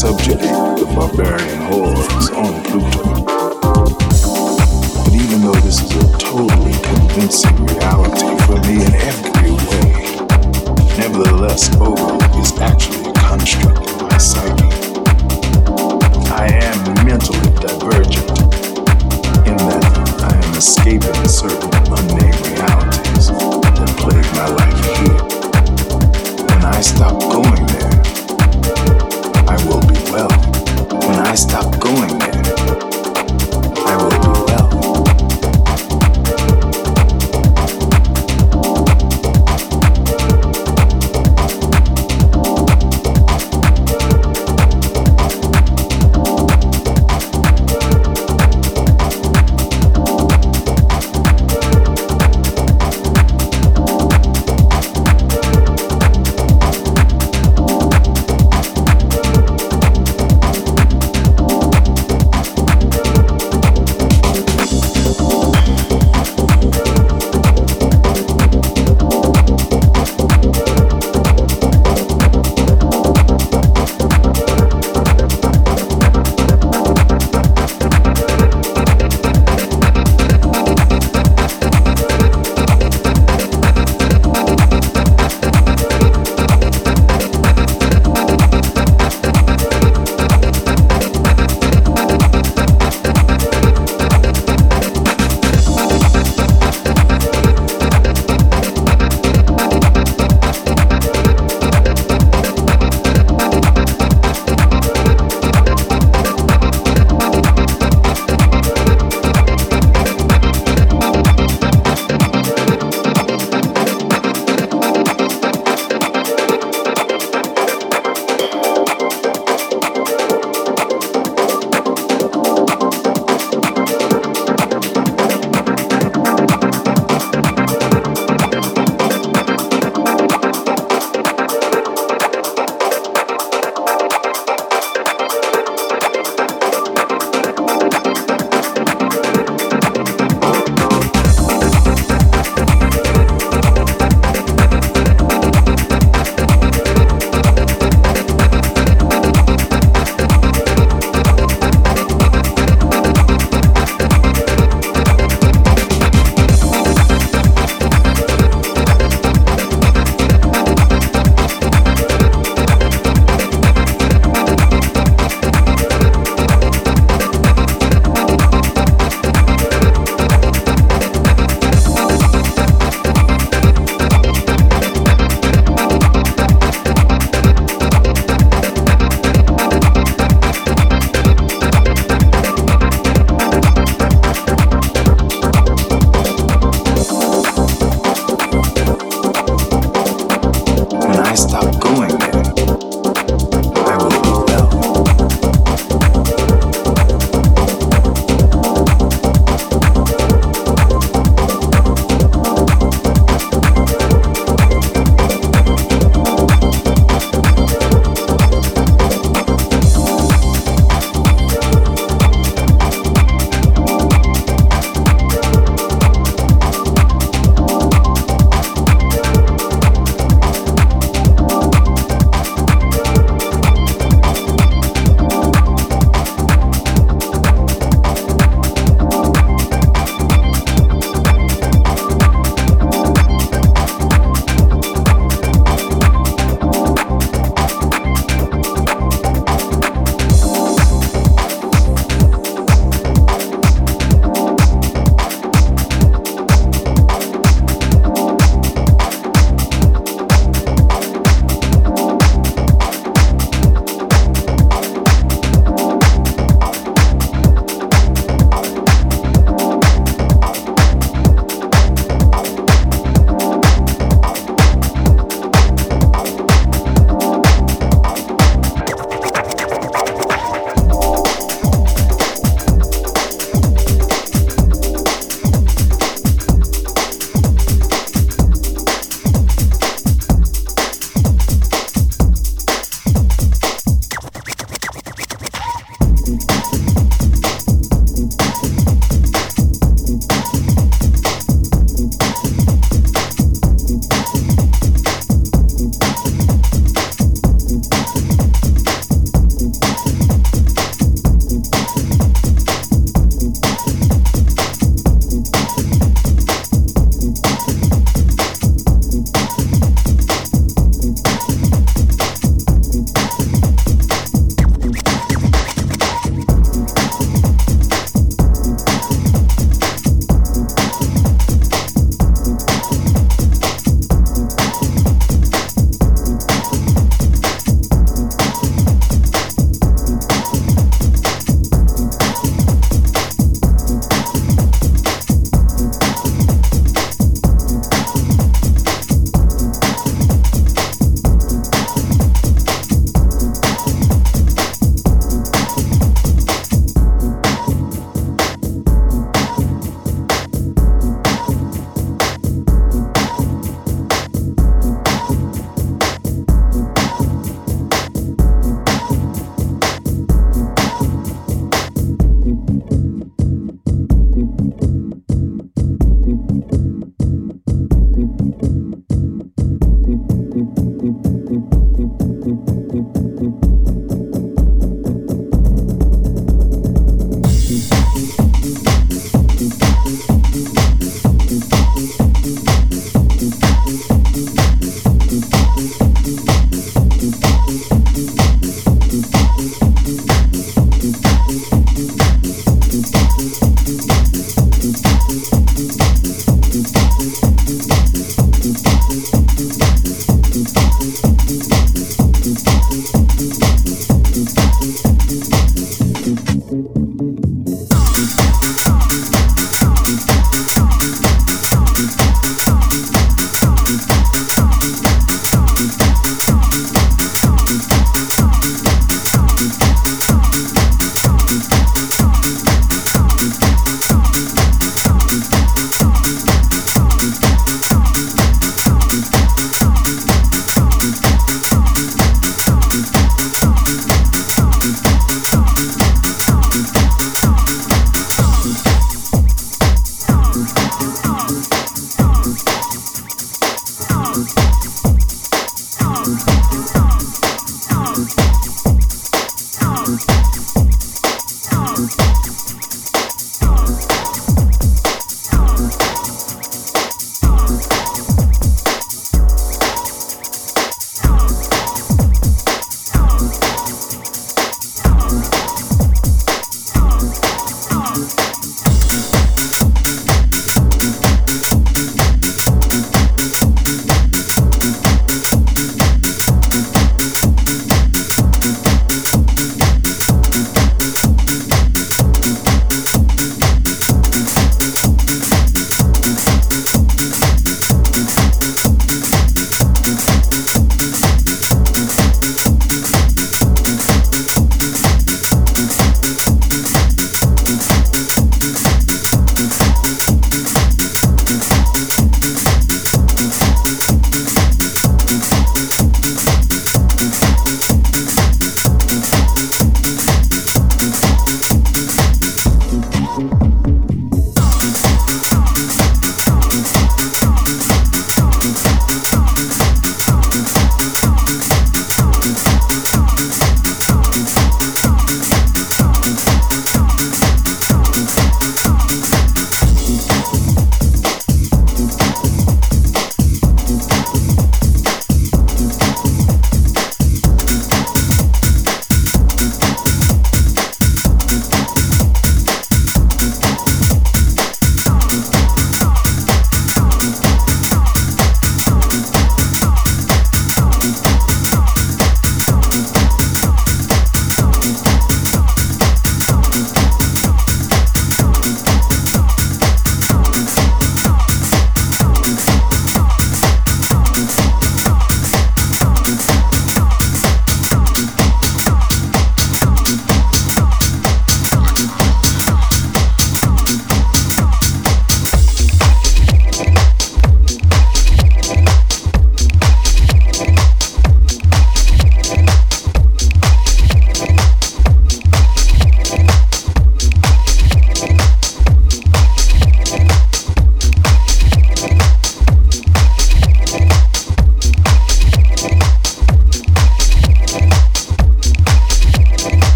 preparing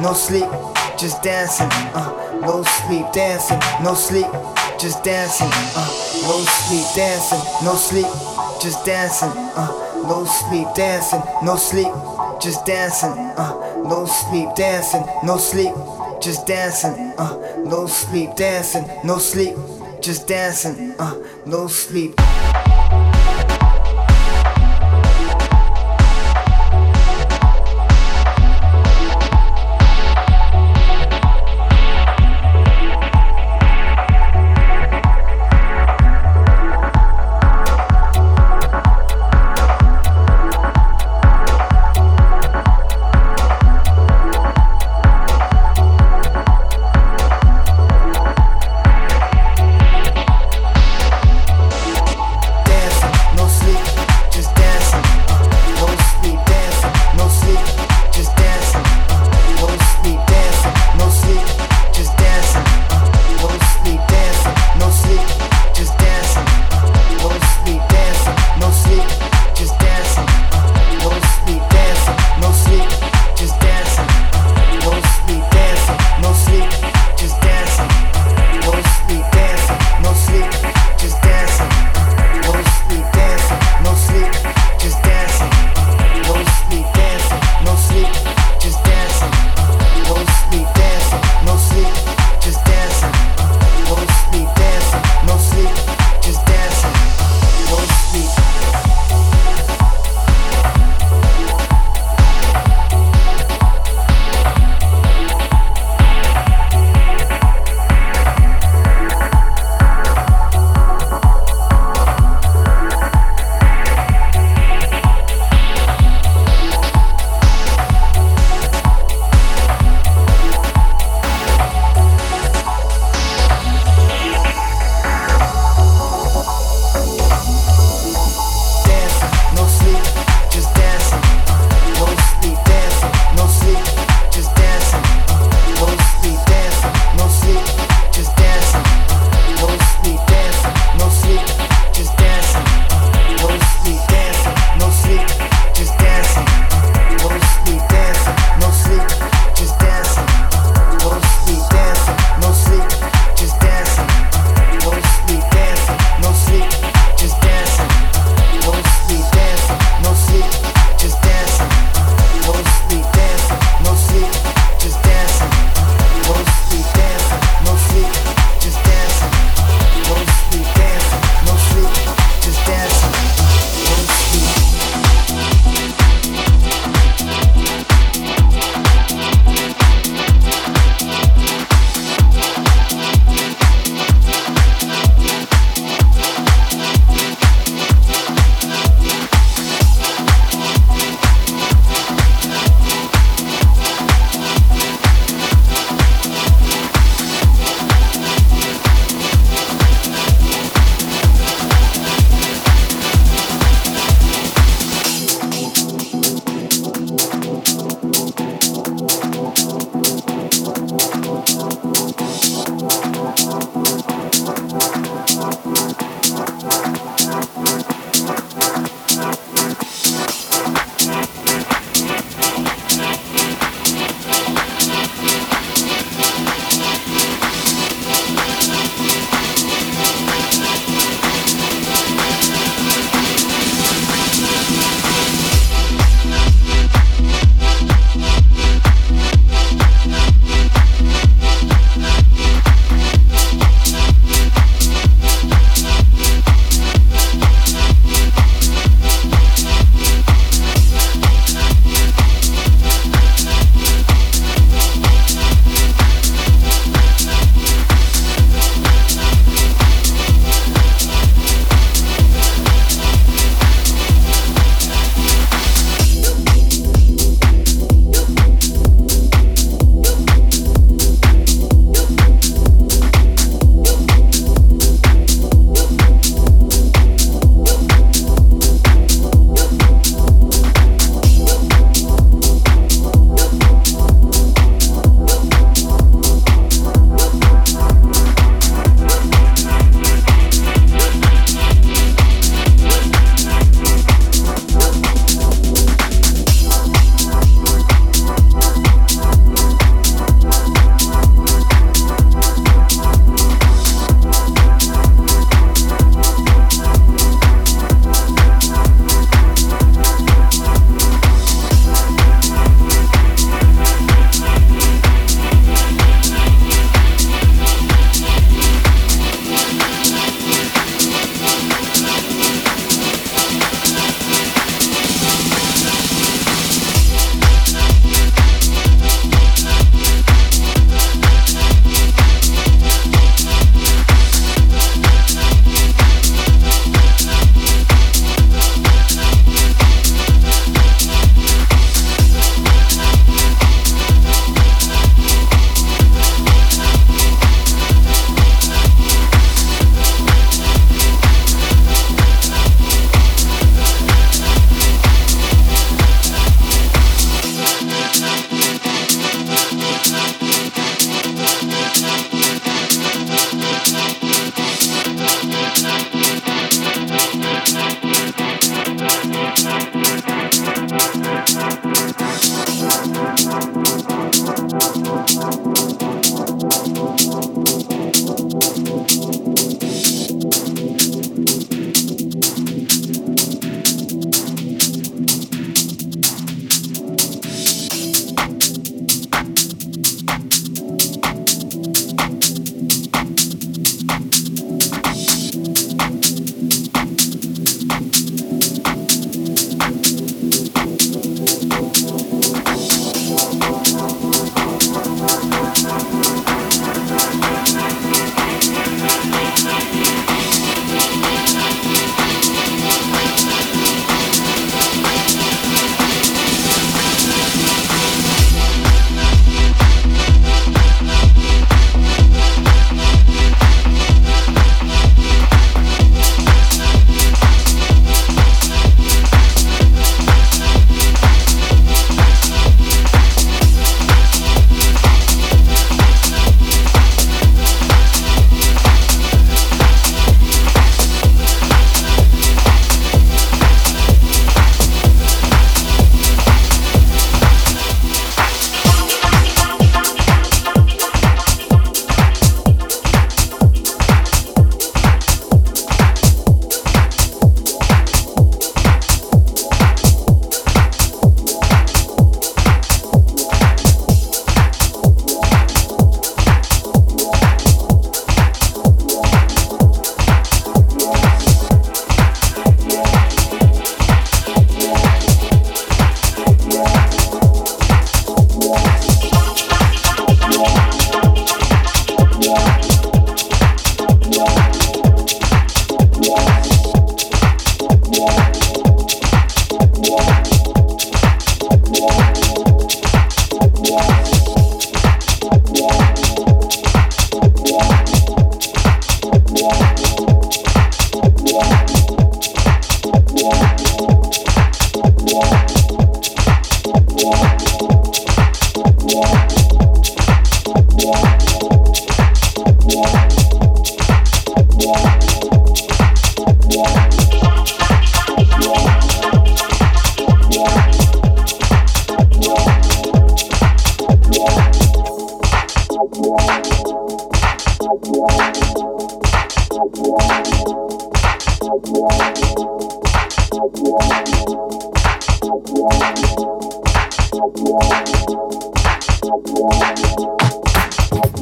no sleep, just dancing, uh, no sleep, dancing, no sleep, just dancing, uh, no sleep, dancing, no sleep, just dancing, uh, no sleep, dancing, no sleep, just dancing, uh, no sleep, dancing, no sleep, just dancing, uh, no sleep, dancing, no sleep, just dancing, uh, no sleep.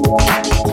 Thank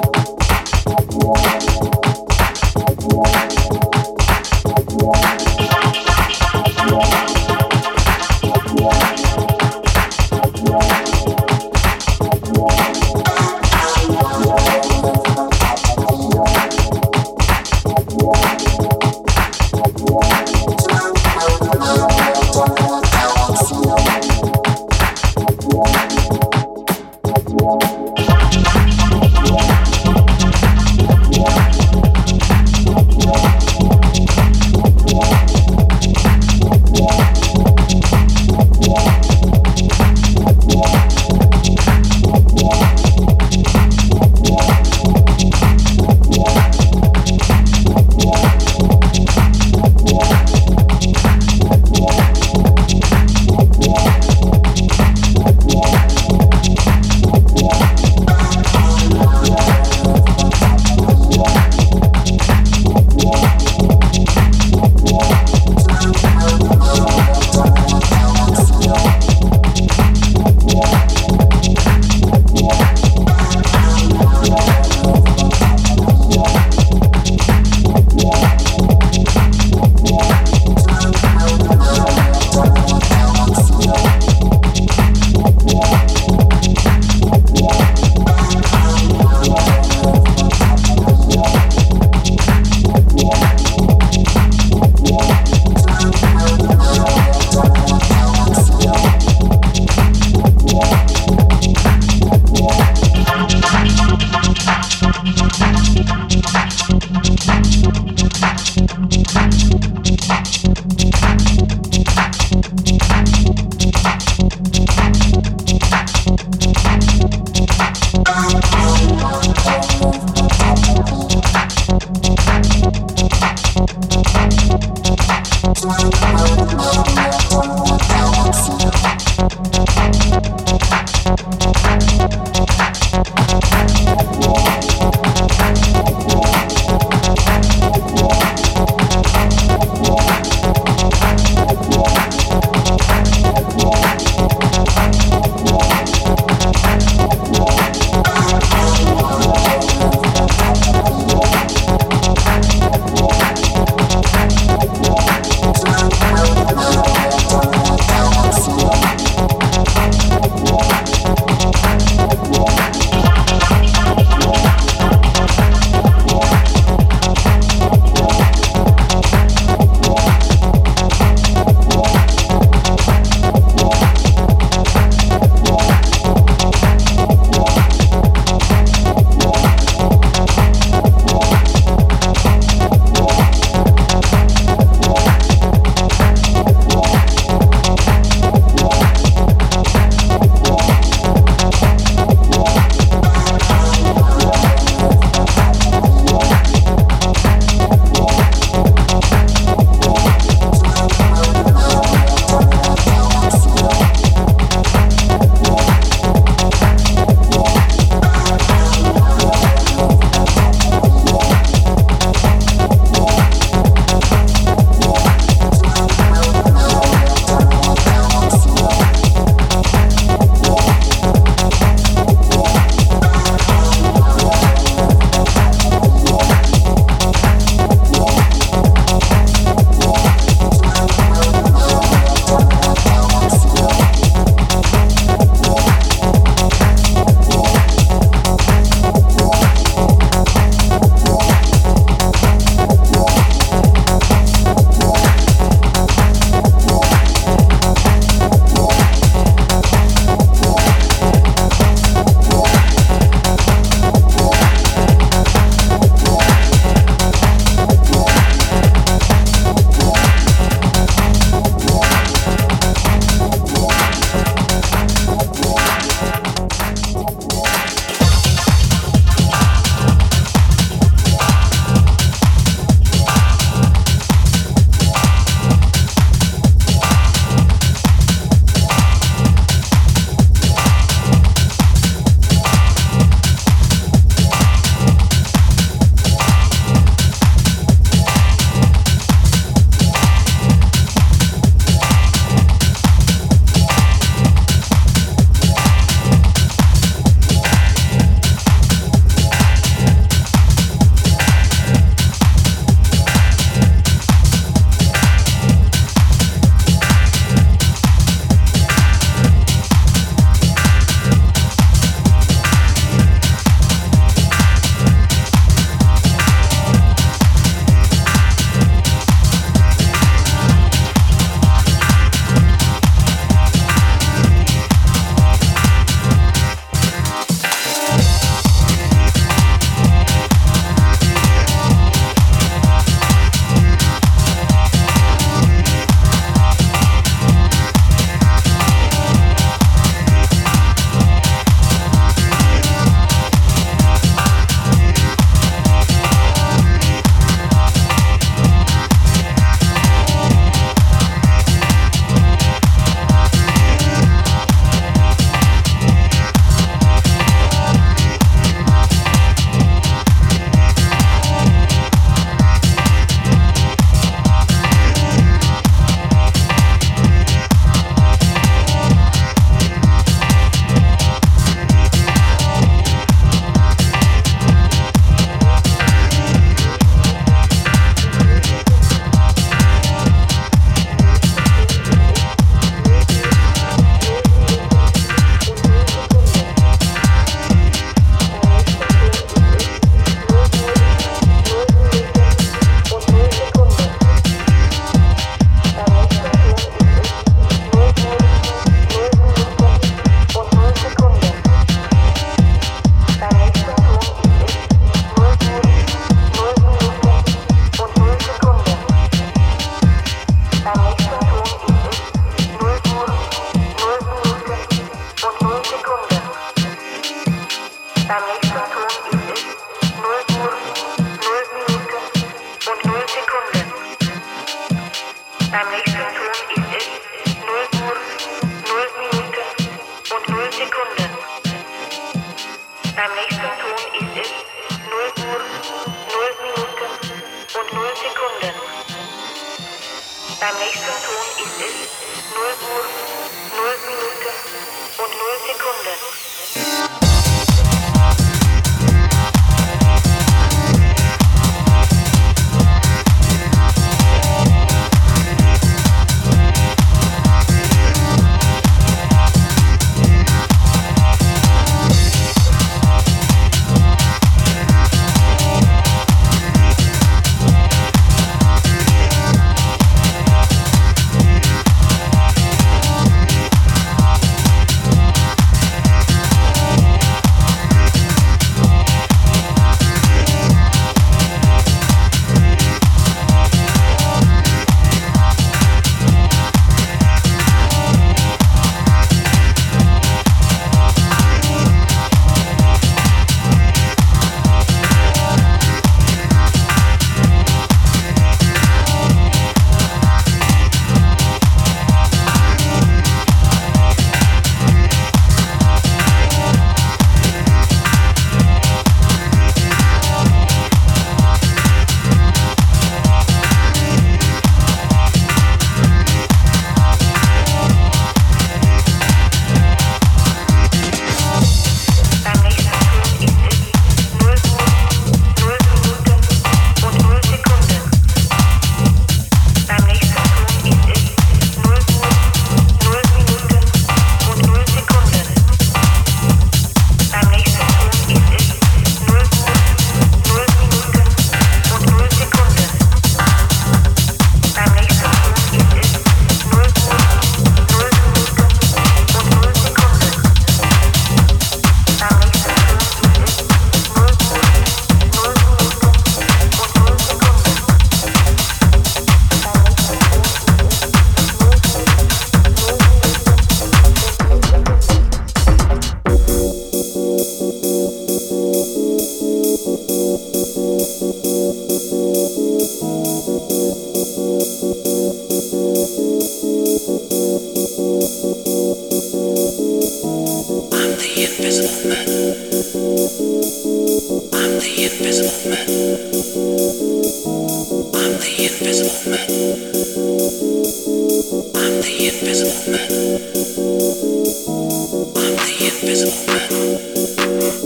invisible man.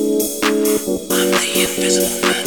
I'm the invisible man.